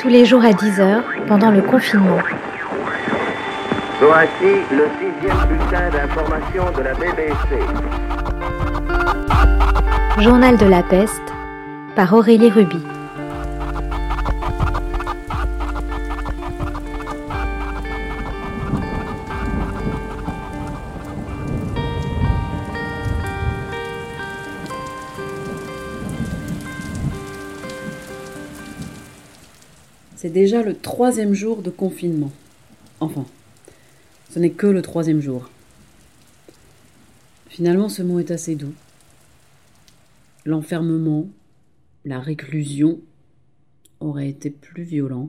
Tous les jours à 10h, pendant le confinement. Voici le sixième bulletin d'information de la BBC. Journal de la peste par Aurélie Ruby. C'est déjà le troisième jour de confinement. Enfin, ce n'est que le troisième jour. Finalement, ce mot est assez doux. L'enfermement, la réclusion aurait été plus violent.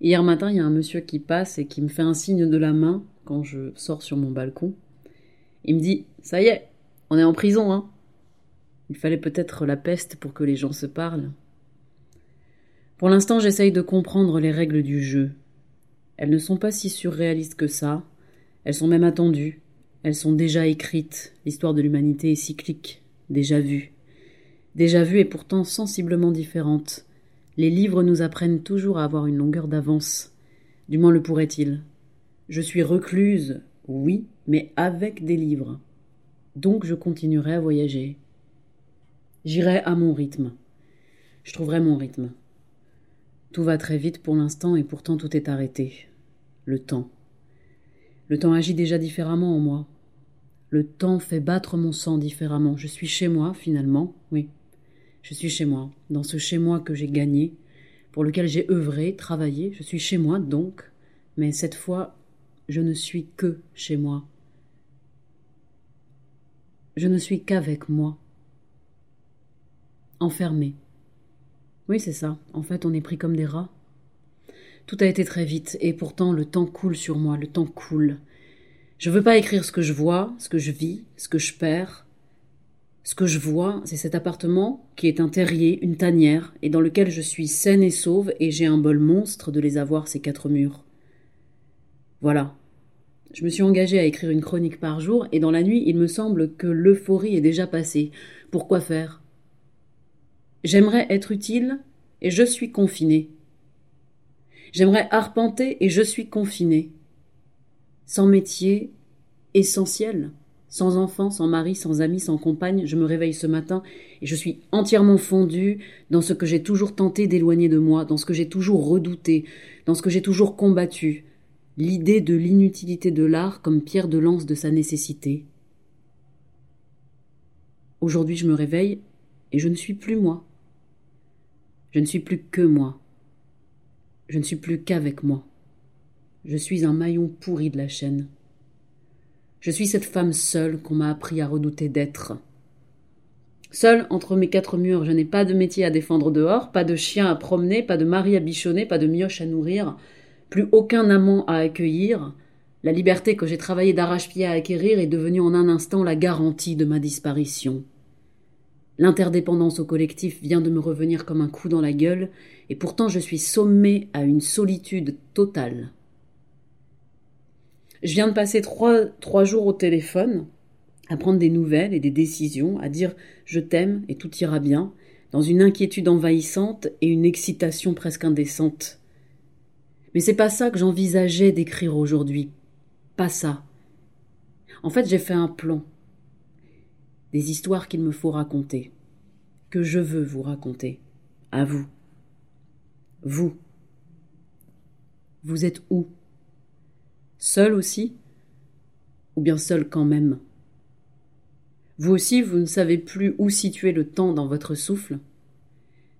Hier matin, il y a un monsieur qui passe et qui me fait un signe de la main quand je sors sur mon balcon. Il me dit Ça y est, on est en prison, hein Il fallait peut-être la peste pour que les gens se parlent. Pour l'instant, j'essaye de comprendre les règles du jeu. Elles ne sont pas si surréalistes que ça. Elles sont même attendues. Elles sont déjà écrites. L'histoire de l'humanité est cyclique, déjà vue. Déjà vue et pourtant sensiblement différente. Les livres nous apprennent toujours à avoir une longueur d'avance. Du moins le pourrait-il. Je suis recluse, oui, mais avec des livres. Donc je continuerai à voyager. J'irai à mon rythme. Je trouverai mon rythme. Tout va très vite pour l'instant et pourtant tout est arrêté. Le temps. Le temps agit déjà différemment en moi. Le temps fait battre mon sang différemment. Je suis chez moi, finalement, oui. Je suis chez moi, dans ce chez moi que j'ai gagné, pour lequel j'ai œuvré, travaillé. Je suis chez moi, donc, mais cette fois, je ne suis que chez moi. Je ne suis qu'avec moi. Enfermé. Oui, c'est ça. En fait, on est pris comme des rats. Tout a été très vite, et pourtant le temps coule sur moi, le temps coule. Je veux pas écrire ce que je vois, ce que je vis, ce que je perds. Ce que je vois, c'est cet appartement qui est un terrier, une tanière, et dans lequel je suis saine et sauve, et j'ai un bol monstre de les avoir, ces quatre murs. Voilà. Je me suis engagée à écrire une chronique par jour, et dans la nuit, il me semble que l'euphorie est déjà passée. Pourquoi faire? J'aimerais être utile et je suis confiné. J'aimerais arpenter et je suis confiné. Sans métier essentiel, sans enfant, sans mari, sans ami, sans compagne, je me réveille ce matin et je suis entièrement fondu dans ce que j'ai toujours tenté d'éloigner de moi, dans ce que j'ai toujours redouté, dans ce que j'ai toujours combattu, l'idée de l'inutilité de l'art comme pierre de lance de sa nécessité. Aujourd'hui je me réveille et je ne suis plus moi. Je ne suis plus que moi. Je ne suis plus qu'avec moi. Je suis un maillon pourri de la chaîne. Je suis cette femme seule qu'on m'a appris à redouter d'être. Seule entre mes quatre murs, je n'ai pas de métier à défendre dehors, pas de chien à promener, pas de mari à bichonner, pas de mioche à nourrir, plus aucun amant à accueillir. La liberté que j'ai travaillé d'arrache-pied à acquérir est devenue en un instant la garantie de ma disparition. L'interdépendance au collectif vient de me revenir comme un coup dans la gueule, et pourtant je suis sommé à une solitude totale. Je viens de passer trois, trois jours au téléphone, à prendre des nouvelles et des décisions, à dire je t'aime et tout ira bien, dans une inquiétude envahissante et une excitation presque indécente. Mais c'est pas ça que j'envisageais d'écrire aujourd'hui. Pas ça. En fait, j'ai fait un plan des histoires qu'il me faut raconter, que je veux vous raconter, à vous. Vous. Vous êtes où? Seul aussi? Ou bien seul quand même? Vous aussi, vous ne savez plus où situer le temps dans votre souffle?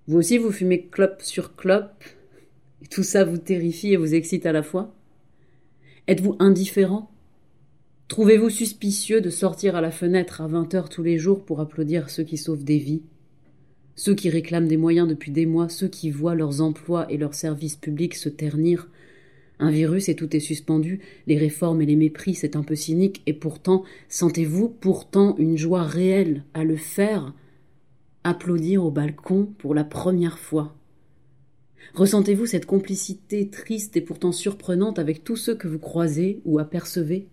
Vous aussi, vous fumez clope sur clope tout ça vous terrifie et vous excite à la fois? Êtes-vous indifférent? Trouvez-vous suspicieux de sortir à la fenêtre à vingt heures tous les jours pour applaudir ceux qui sauvent des vies? Ceux qui réclament des moyens depuis des mois, ceux qui voient leurs emplois et leurs services publics se ternir? Un virus et tout est suspendu, les réformes et les mépris, c'est un peu cynique, et pourtant, sentez-vous pourtant une joie réelle à le faire? Applaudir au balcon pour la première fois. Ressentez-vous cette complicité triste et pourtant surprenante avec tous ceux que vous croisez ou apercevez?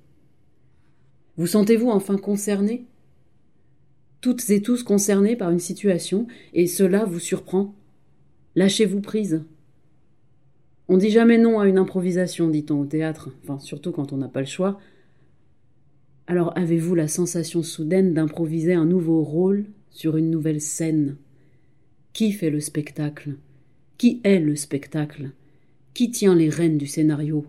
Vous sentez-vous enfin concerné? Toutes et tous concernés par une situation, et cela vous surprend? Lâchez-vous prise. On dit jamais non à une improvisation, dit-on au théâtre, enfin surtout quand on n'a pas le choix. Alors avez-vous la sensation soudaine d'improviser un nouveau rôle sur une nouvelle scène? Qui fait le spectacle? Qui est le spectacle? Qui tient les rênes du scénario?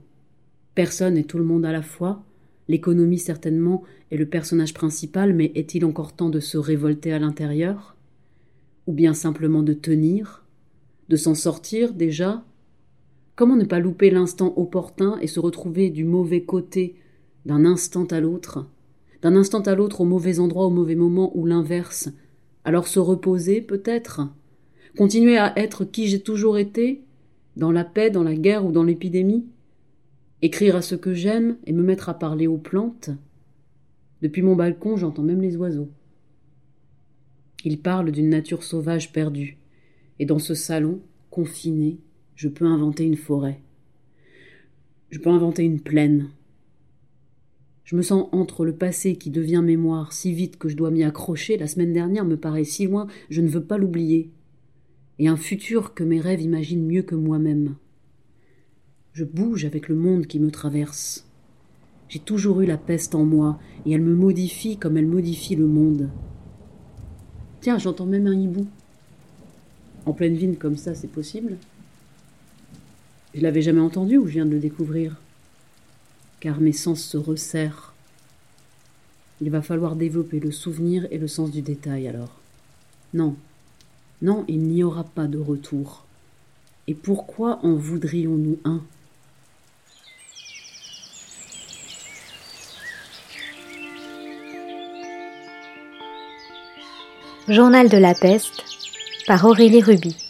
Personne et tout le monde à la fois? L'économie certainement est le personnage principal, mais est-il encore temps de se révolter à l'intérieur? Ou bien simplement de tenir? De s'en sortir déjà? Comment ne pas louper l'instant opportun et se retrouver du mauvais côté d'un instant à l'autre? D'un instant à l'autre au mauvais endroit, au mauvais moment, ou l'inverse? Alors se reposer peut-être? Continuer à être qui j'ai toujours été? Dans la paix, dans la guerre ou dans l'épidémie? Écrire à ce que j'aime et me mettre à parler aux plantes. Depuis mon balcon, j'entends même les oiseaux. Ils parlent d'une nature sauvage perdue, et dans ce salon, confiné, je peux inventer une forêt. Je peux inventer une plaine. Je me sens entre le passé qui devient mémoire si vite que je dois m'y accrocher, la semaine dernière me paraît si loin, je ne veux pas l'oublier, et un futur que mes rêves imaginent mieux que moi-même. Je bouge avec le monde qui me traverse. J'ai toujours eu la peste en moi, et elle me modifie comme elle modifie le monde. Tiens, j'entends même un hibou. En pleine vigne comme ça, c'est possible Je l'avais jamais entendu ou je viens de le découvrir Car mes sens se resserrent. Il va falloir développer le souvenir et le sens du détail alors. Non, non, il n'y aura pas de retour. Et pourquoi en voudrions-nous un? Journal de la peste par Aurélie Ruby.